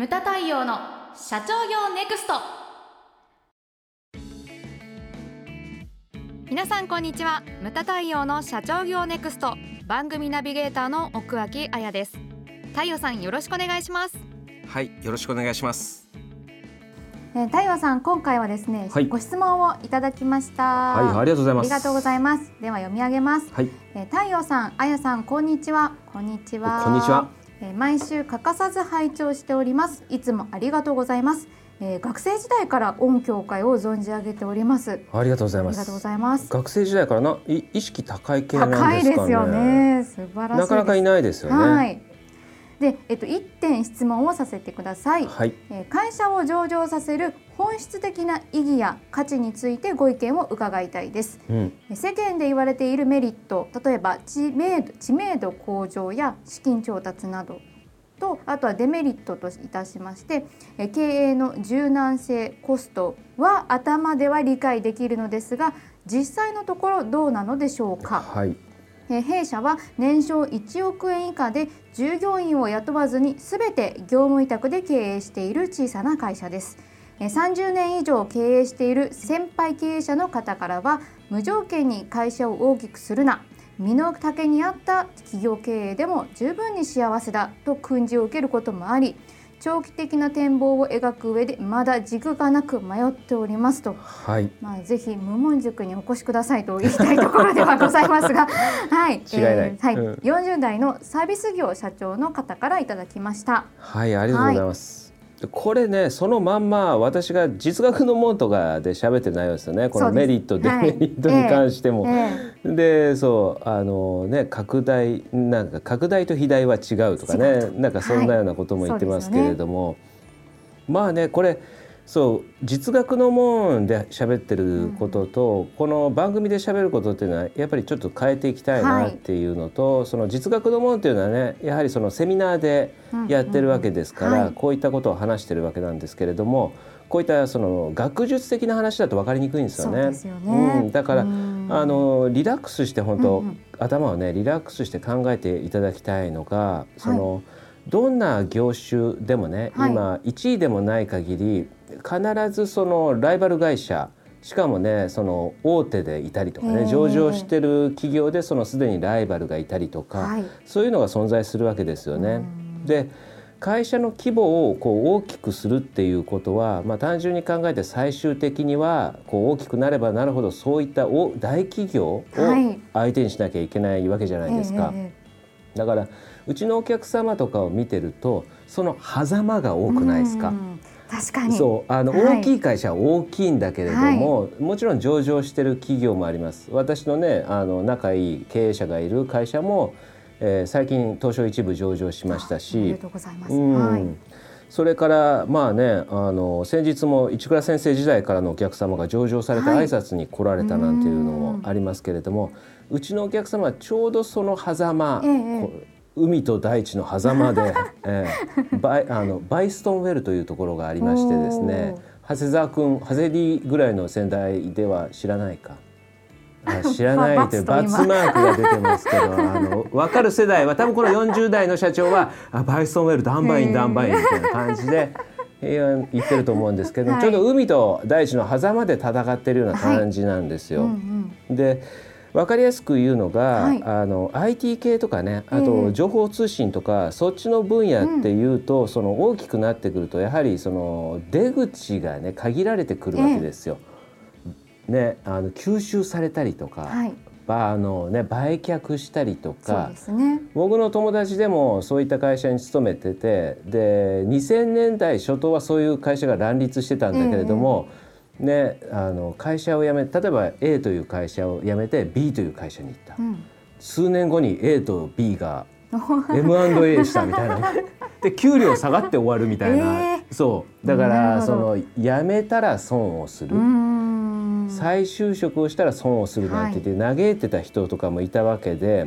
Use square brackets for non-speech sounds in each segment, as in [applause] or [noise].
ムタ太陽の社長業ネクスト。皆さんこんにちは。ムタ太陽の社長業ネクスト。番組ナビゲーターの奥脇彩です。太陽さんよろしくお願いします。はいよろしくお願いします。えー、太陽さん今回はですね、はい。ご質問をいただきました。はいありがとうございます。ありがとうございます。では読み上げます、はい。えー、太陽さん、あやさんこんにちは。こんにちは。こんにちはえー毎週欠かさず拝聴しております。いつもありがとうございます、えー、学生時代から音響会を存じ上げております。ありがとうございます。ありがとうございます。学生時代からない意識高い系なんですかね。高いですよね。素晴らしいなかなかいないですよね。はいで、えっと、一点質問をさせてください、はい。えー会社を上場させる本質的な意義や価値についてご意見を伺いたいです。うん。世間で言われているメリット例えば知名度知名度向上や資金調達などとあとはデメリットといたしましてえ経営の柔軟性コストは頭では理解できるのですが実際のところどうなのでしょうか。はい。えー弊社は年商1億円以下で従業員を雇わずに全て業務委託で経営している小さな会社です。30年以上経営している先輩経営者の方からは無条件に会社を大きくするな身の丈に合った企業経営でも十分に幸せだと訓示を受けることもあり長期的な展望を描く上でまだ軸がなく迷っておりますと。はい。まあ、ぜひ無門塾にお越しくださいと言いたいところではございますが、[laughs] はい、違いない。はい、うん。40代のサービス業社長の方からいただきました。はいありがとうございます、でこれねそのまんま私が実学の門とかで喋ってる内容ですよねこのメリット、はい。デメリットに関しても、えでそうあのね拡大なんか拡大と肥大は違うとかねなんかそんなようなことも言ってますけれども、まあねこれそう実学の門で喋ってることと、この番組で喋ることっていうのはやっぱりちょっと変えていきたいなっていうのと、その実学の門っていうのはねやはりそのセミナーでやってるわけですから、うん。うんはい。こういったことを話してるわけなんですけれどもこういったその学術的な話だと分かりにくいんですよね。よね。うん、だから、うんあのリラックスして本当、うんうん。頭をねリラックスして考えていただきたいのがその、どんな業種でもね、はい。今1位でもない限り必ずそのライバル会社しかもねその大手でいたりとかね上場してる企業でそのすでにライバルがいたりとか、はい。そういうのが存在するわけですよね。で会社の規模をこう大きくするっていうことは、まあ、単純に考えて最終的にはこう大きくなればなるほどそういったお大企業をはい相手にしなきゃいけないわけじゃないですか。えだからうちのお客様とかを見てるとその狭間が多くないですかう。ん確かに。そうあの、はい大きい会社は大きいんだけれども、もちろん上場してる企業もあります私のねあの仲いい経営者がいる会社も、えー最近東証一部上場しましたありしがとうございます。それからまあねあの先日も市倉先生時代からのお客様が上場されてはい。挨拶に来られたなんていうのもありますけれども、うちのお客様はちょうどその狭間、ええ。海と大地の狭間で、[laughs] ええバイあのバイストンウェルというところがありましてですね長谷沢君長谷 D ぐらいの世代では知らないか。あ知らないというババツマークが出てますけどあの分かる世代は多分この40代の社長はあバイストンウェルダンバインダンバインみたいな感じでえー言ってると思うんですけど、はい。ちょうど海と大地の狭間で戦ってるような感じなんですよ。うんうん。で分かりやすく言うのが、はい。あの IT 系とかねあえとえ情報通信とか、そっちの分野っていうと、その大きくなってくるとやはりその出口がね限られてくるわけですよ。ね、あの吸収されたりとか、はい。ばあのね、売却したりとそうかですね。僕の友達でもそういった会社に勤めててで2000年代初頭はそういう会社が乱立してたんだけれども、ね、あの会社を辞め例えば A という会社を辞めて B という会社に行った、うん。数年後に A と B が [laughs] M&A したみたいなで給料下がって終わるみたいな、[laughs] えそうだからその辞めたら損をする。うーん。再就職をしたら損をするなんて言って嘆いてた人とかもいたわけで,、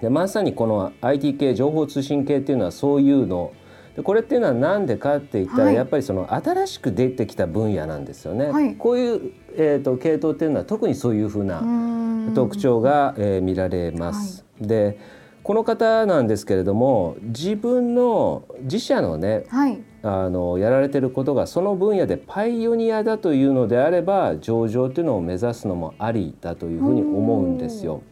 でまさにこの IT 系情報通信系っていうのはそういうの。でこれっていうのは何でかって言ったら、はい。やっぱりその新しく出てきた分野なんですよね。はい。こういう、えー、と系統っていうのは特にそういうふうな特徴が、えー見られます。でこの方なんですけれども自分の自社のね、はい、あのやられてることがその分野でパイオニアだというのであれば上場っていうのを目指すのもありだというふうに思うんですよ。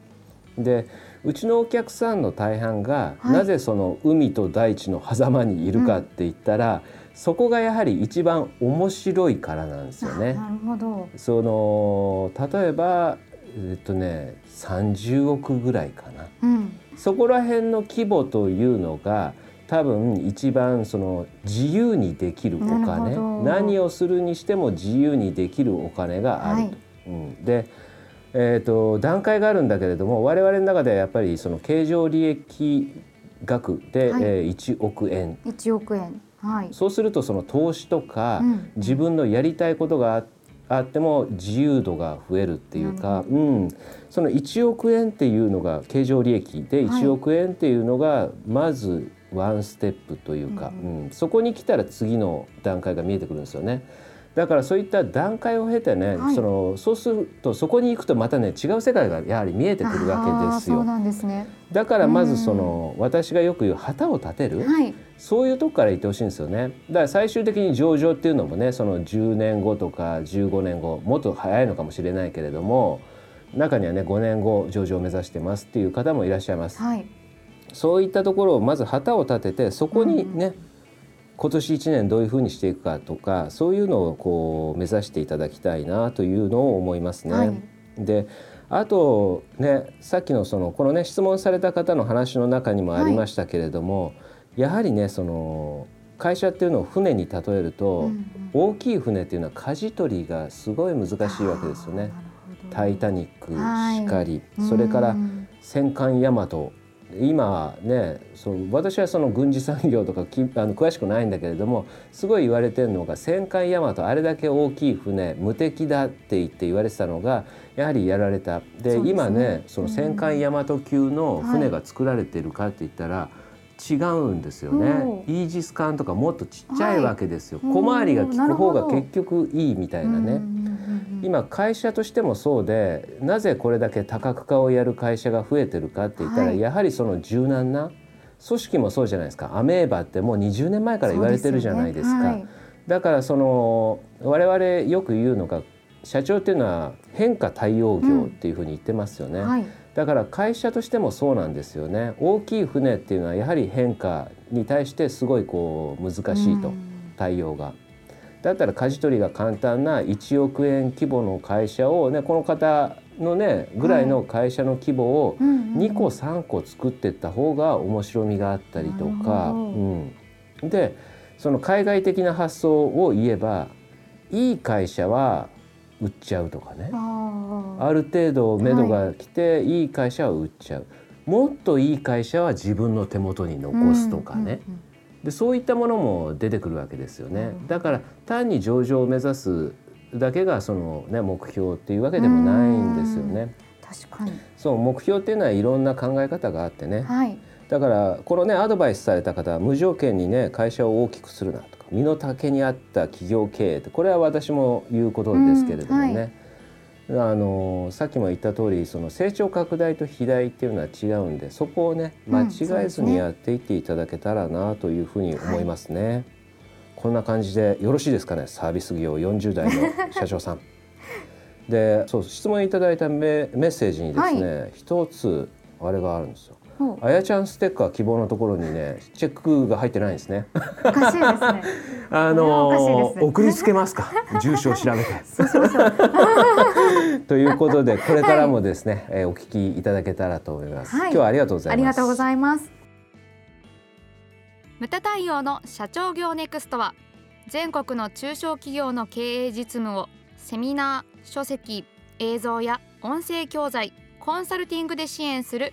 でうちのお客さんの大半が、はい、なぜその海と大地の狭間にいるかって言ったら、うん、そこがやはり一番面白いからなんですよね。なるほど。その例えばえっとね30億ぐらいかな、うん、そこら辺の規模というのが多分一番その自由にできるお金。何をするにしても自由にできるお金があると。はい、うん、で、えーと、段階があるんだけれども我々の中ではやっぱりその経常利益額で、はい、えー、1億円。1億円。はい、そうするとその投資とか、うん、自分のやりたいことがあってあっても自由度が増えるっていうか、うん、その1億円っていうのが経常利益で1億円っていうのがまずワンステップというか、うん、そこに来たら次の段階が見えてくるんですよね。だからそういった段階を経てね、はい、そのそうするとそこに行くとまたね違う世界がやはり見えてくるわけですよ。そうなんですね。だからまずその私がよく言う旗を立てる、はい、そういうとこから言ってほしいんですよね。だから最終的に上場っていうのもねその10年後とか15年後もっと早いのかもしれないけれども中にはね5年後上場を目指してますっていう方もいらっしゃいます。はい、そういったところをまず旗を立ててそこにね、うん今年1年どういうふうにしていくかとかそういうのをこう目指していただきたいなというのを思いますね。はい、であとねさっきのそのこのね質問された方の話の中にもありましたけれども、はい、やはりねその会社っていうのを船に例えると、うんうん、大きい船っていうのは舵取りがすごい難しいわけですよね。タイタニックしかり、はい、それから戦艦大和今ねその私はその軍事産業とかき [laughs] あの詳しくないんだけれどもすごい言われてるのが戦艦大和あれだけ大きい船無敵だって言って言われてたのがやはりやられた。で、ね、今ねその戦艦大和級の船が作られてるかって言ったら、違うんですよね、イージス艦とかもっとちっちゃいわけですよ、はい、小回りが利く方が結局いいみたいなね。今会社としてもそうでなぜこれだけ多角化をやる会社が増えてるかって言ったら、はい、やはりその柔軟な組織もそうじゃないですか。アメーバってもう20年前から言われてるじゃないですか。すねはい、だからその我々よく言うのが社長っていうのは変化対応業っていうふうに言ってますよね、うんはい、だから会社としてもそうなんですよね。大きい船っていうのはやはり変化に対してすごいこう難しいと、対応が。だったら舵取りが簡単な1億円規模の会社をねこの方のねぐらいの会社の規模を2個3個作っていった方が面白みがあったりとか、うん、でその海外的な発想を言えばいい会社は売っちゃうとかね。ある程度目処が来て、はい、いい会社は売っちゃう。もっといい会社は自分の手元に残すとかね、うんうんうんでそういったものも出てくるわけですよね。だから単に上場を目指すだけがそのね目標っていうわけでもないんですよね。確かに。そう目標っていうのはいろんな考え方があってね、はい、だからこのねアドバイスされた方は無条件にね会社を大きくするなとか身の丈に合った企業経営ってこれは私も言うことですけれどもね、あのさっきも言った通りそり成長拡大と肥大っていうのは違うんでそこをね間違えずにやっていっていただけたらなというふうに思いますね。はい、こんな感じでよろしいですかねサービス業40代の [laughs] 社長さん。でそう質問いただいたメメッセージにですね、はい、一つあれがあるんですよ。あやちゃんステッカー希望のところにねチェックが入ってないんですね。おかしいですね。[laughs] あの送りつけますか？[laughs] 住所を調べて。[laughs] ということでこれからもですね、はい、えー、お聞きいただけたらと思います、はい、今日はありがとうございます。ありがとうございます。ムタ対応の社長業ネクストは全国の中小企業の経営実務をセミナー、書籍、映像や音声教材、コンサルティングで支援する